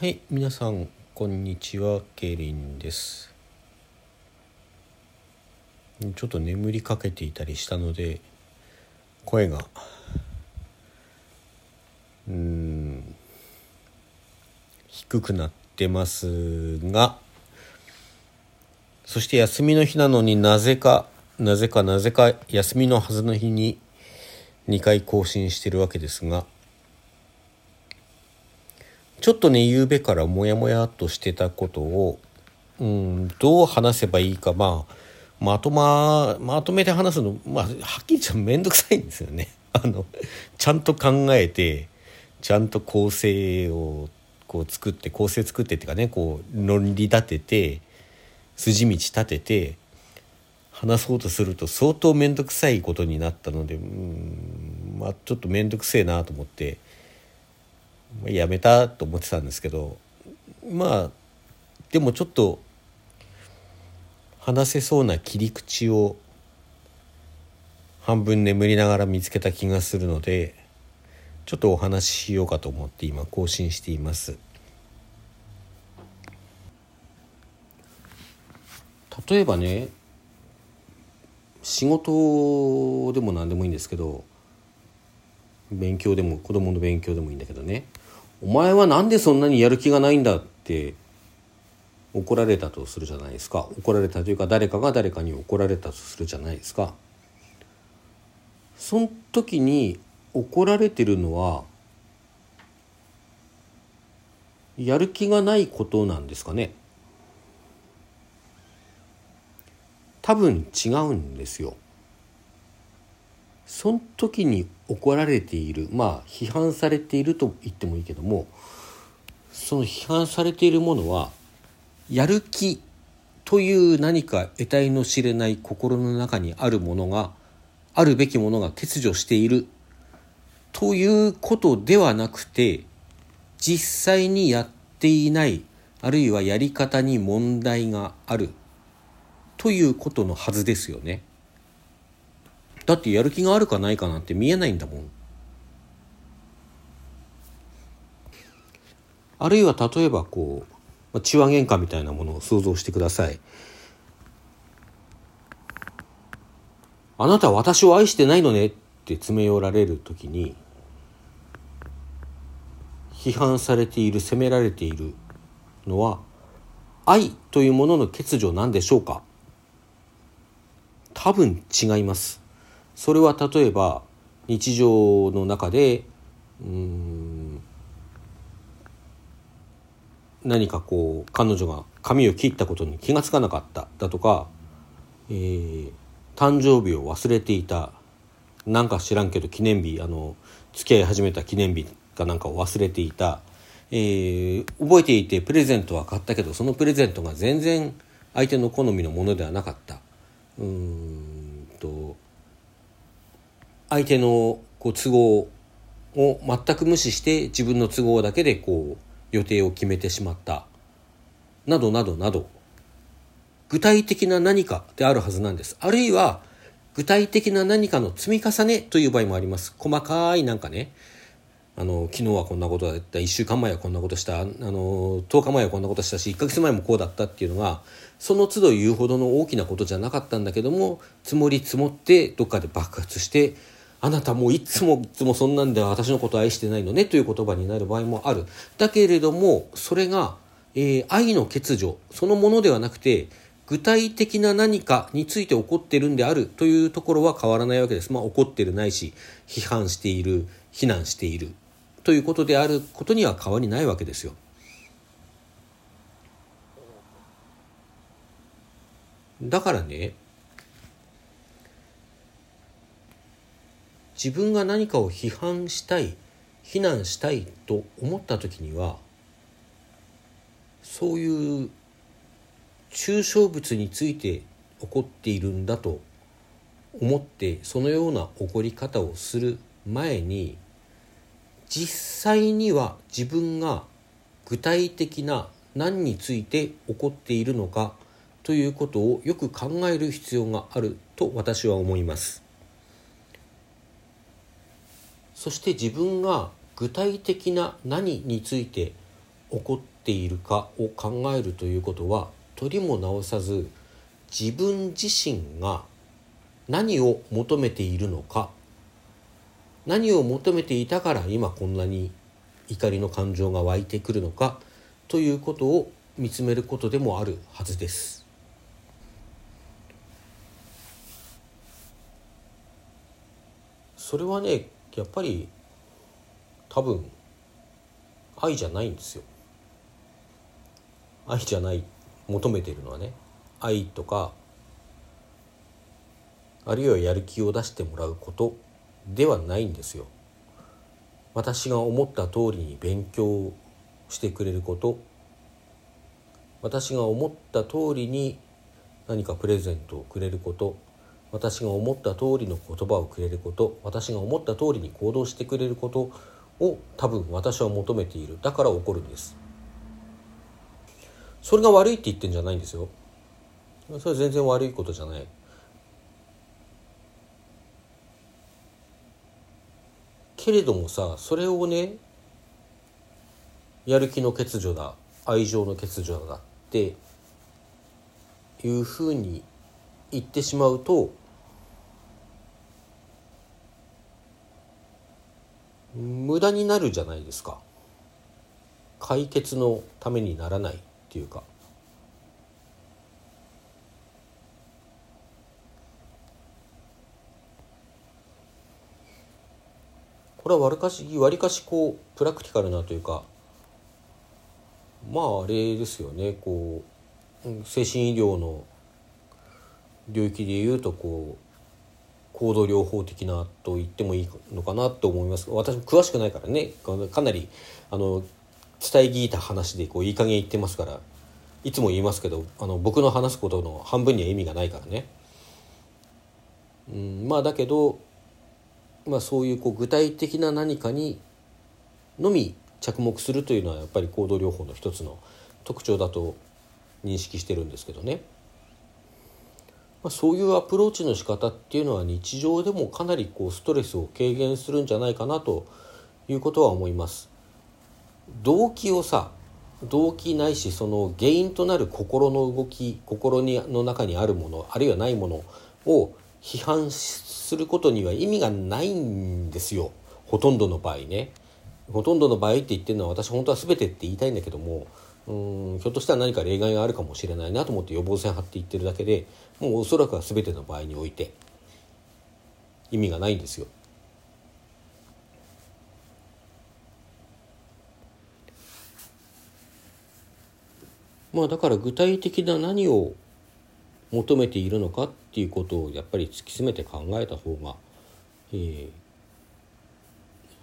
はい皆さんこんにちはケリンです。ちょっと眠りかけていたりしたので声がうん低くなってますがそして休みの日なのになぜかなぜかなぜか休みのはずの日に2回更新してるわけですがちょっとね、夕べからモヤモヤっとしてたことを、うん、どう話せばいいか、まあ、まとま、まとめて話すの、まあ、はっきり言っちゃめんどくさいんですよね。あの、ちゃんと考えて、ちゃんと構成をこう作って、構成作ってっていうかね、こう、論理立てて、筋道立てて、話そうとすると相当面倒くさいことになったので、うん、まあ、ちょっと面倒くせえなと思って、やめたと思ってたんですけどまあでもちょっと話せそうな切り口を半分眠りながら見つけた気がするのでちょっとお話ししようかと思って今更新しています。例えばね仕事でも何でもいいんですけど勉強でも子供の勉強でもいいんだけどね。お前はなんでそんなにやる気がないんだって怒られたとするじゃないですか。怒られたというか誰かが誰かに怒られたとするじゃないですか。その時に怒られてるのはやる気がないことなんですかね。多分違うんですよ。その時に怒られている。まあ批判されていると言ってもいいけどもその批判されているものはやる気という何か得体の知れない心の中にあるものがあるべきものが欠如している。ということではなくて実際にやっていないあるいはやり方に問題がある。ということのはずですよね。だってやる気があるかないかなんて見えないんだもん。あるいは例えばこう血話喧嘩みたいなものを想像してください。あなたは私を愛してないのねって詰め寄られる時に批判されている責められているのは愛というものの欠如なんでしょうか？多分違います。それは例えば日常の中でうん何かこう彼女が髪を切ったことに気が付かなかっただとか、えー、誕生日を忘れていたなんか知らんけど記念日あの付き合い始めた記念日かなんかを忘れていた、えー、覚えていてプレゼントは買ったけどそのプレゼントが全然相手の好みのものではなかった。うん相手のこう都合を全く無視して自分の都合だけでこう予定を決めてしまった。などなどなど。具体的な何かであるはずなんです。あるいは具体的な何かの積み重ねという場合もあります。細かいなんかね。あの昨日はこんなことだった。1週間前はこんなことした。あの10日前はこんなことしたし1ヶ月前もこうだったっていうのがその都度言うほどの大きなことじゃなかったんだけども積もり積もってどっかで爆発してあなたもういつもいつもそんなんで私のこと愛してないのねという言葉になる場合もある。だけれども、それが、えー、愛の欠如そのものではなくて、具体的な何かについて起こってるんであるというところは変わらないわけです。まあ怒ってるないし、批判している、非難しているということであることには変わりないわけですよ。だからね、自分が何かを批判したい非難したいと思った時にはそういう抽象物について起こっているんだと思ってそのような起こり方をする前に実際には自分が具体的な何について起こっているのかということをよく考える必要があると私は思います。そして自分が具体的な何について起こっているかを考えるということは取りも直さず自分自身が何を求めているのか何を求めていたから今こんなに怒りの感情が湧いてくるのかということを見つめることでもあるはずです。それはねやっぱり多分愛じゃないんですよ。愛じゃない求めてるのはね愛とかあるいはやる気を出してもらうことではないんですよ。私が思った通りに勉強してくれること私が思った通りに何かプレゼントをくれること私が思った通りの言葉をくれること私が思った通りに行動してくれることを多分私は求めている。だから起こるんです。それが悪いって言ってんじゃないんですよ。それ全然悪いことじゃない。けれどもさそれをねやる気の欠如だ愛情の欠如だっていうふうに言ってしまうと無駄になるじゃないですか。解決のためにならないっていうか。これはわりかしわりかしこうプラクティカルなというかまああれですよね。こう精神医療の領域でいうとこう行動療法的なと言ってもいいのかなと思います。私も詳しくないからね。かなりあの伝え聞いた話でこういい加減言ってますからいつも言いますけどあの僕の話すことの半分には意味がないからね。うん、まあだけどまあ、そういうこう具体的な何かにのみ着目するというのはやっぱり行動療法の一つの特徴だと認識してるんですけどね、まあ、そういうアプローチの仕方っていうのは日常でもかなりこうストレスを軽減するんじゃないかなということは思います。動機をさ動機ないしその原因となる心の動き心にの中にあるものあるいはないものを批判することには意味がないんですよほとんどの場合ね。ほとんどの場合って言ってるのは私本当は全てって言いたいんだけどもうんひょっとしたら何か例外があるかもしれないなと思って予防線張って言ってるだけでもうおそらくは全ての場合において意味がないんですよ。まあだから具体的な何を求めているのかっていうことをやっぱり突き詰めて考えた方が、えー、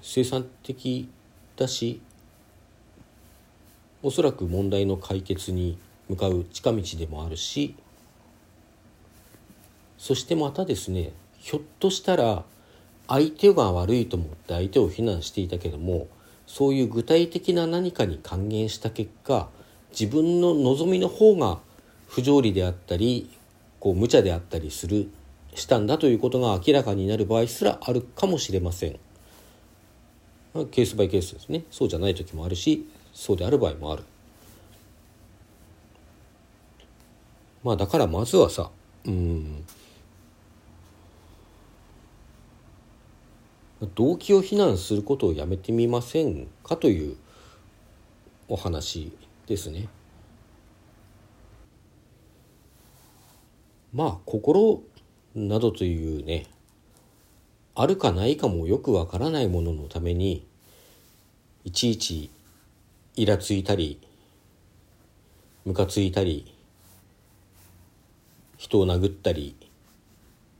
生産的だしおそらく問題の解決に向かう近道でもあるしそしてまたですねひょっとしたら相手が悪いと思って相手を非難していたけどもそういう具体的な何かに還元した結果自分の望みの方が不条理であったりこう無茶であったりするしたんだということが明らかになる場合すらあるかもしれません。ケースバイケースですねそうじゃない時もあるしそうである場合もある。まあだからまずはさうん動機を非難することをやめてみませんかというお話ですね。まあ心などというねあるかないかもよくわからないもののためにいちいちイラついたりムカついたり人を殴ったり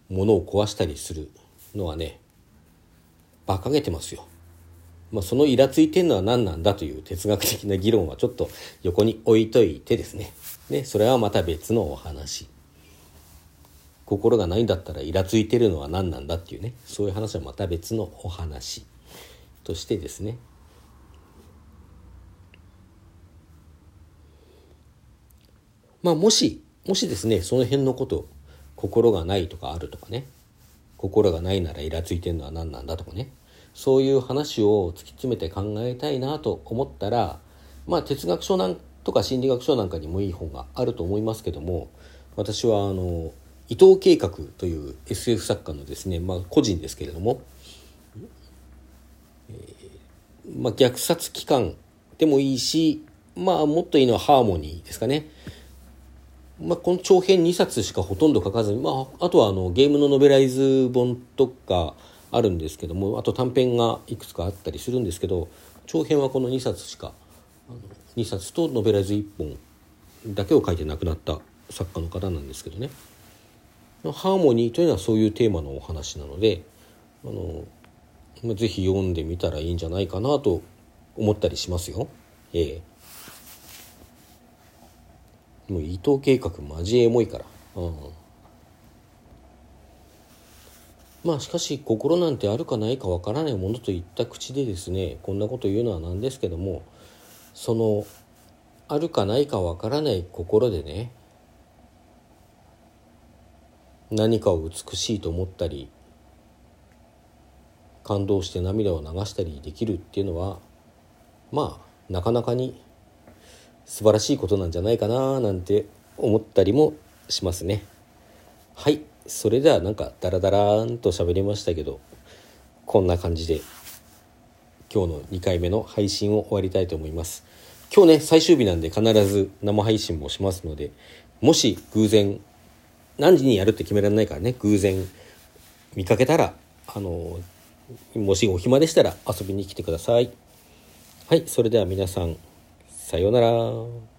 物を壊したりするのはね馬鹿げてますよ。まあ、そのイラついてんのは何なんだという哲学的な議論はちょっと横に置いといてですね。で、それはまた別のお話。心がないんだったらイラついてるのは何なんだっていうねそういう話はまた別のお話としてですねまあもしもしですねその辺のこと心がないとかあるとかね心がないならイラついてるのは何なんだとかねそういう話を突き詰めて考えたいなと思ったらまあ哲学書なんとか心理学書なんかにもいい本があると思いますけども私はあの伊藤計画という SF 作家のですね、まあ、個人ですけれども、えー、まあ、虐殺機関でもいいし、まあ、もっといいのはハーモニーですかね。まあ、この長編2冊しかほとんど書かずに、まあ、あとはあのゲームのノベライズ本とかあるんですけどもあと短編がいくつかあったりするんですけど長編はこの2冊しか2冊とノベライズ1本だけを書いて亡くなった作家の方なんですけどねハーモニーというのはそういうテーマのお話なのであのぜひ読んでみたらいいんじゃないかなと思ったりしますよ。ええもう伊藤計画マジエモいから。うん。まあしかし心なんてあるかないかわからないものといった口でですねこんなこと言うのはなんですけどもそのあるかないかわからない心でね何かを美しいと思ったり感動して涙を流したりできるっていうのはまあなかなかに素晴らしいことなんじゃないかななんて思ったりもしますね。はい。それではなんかダラダラーンと喋りましたけどこんな感じで今日の2回目の配信を終わりたいと思います。今日ね最終日なんで必ず生配信もしますのでもし偶然何時にやるって決められないからね偶然見かけたらあのもしお暇でしたら遊びに来てください。はい。それでは皆さんさようなら。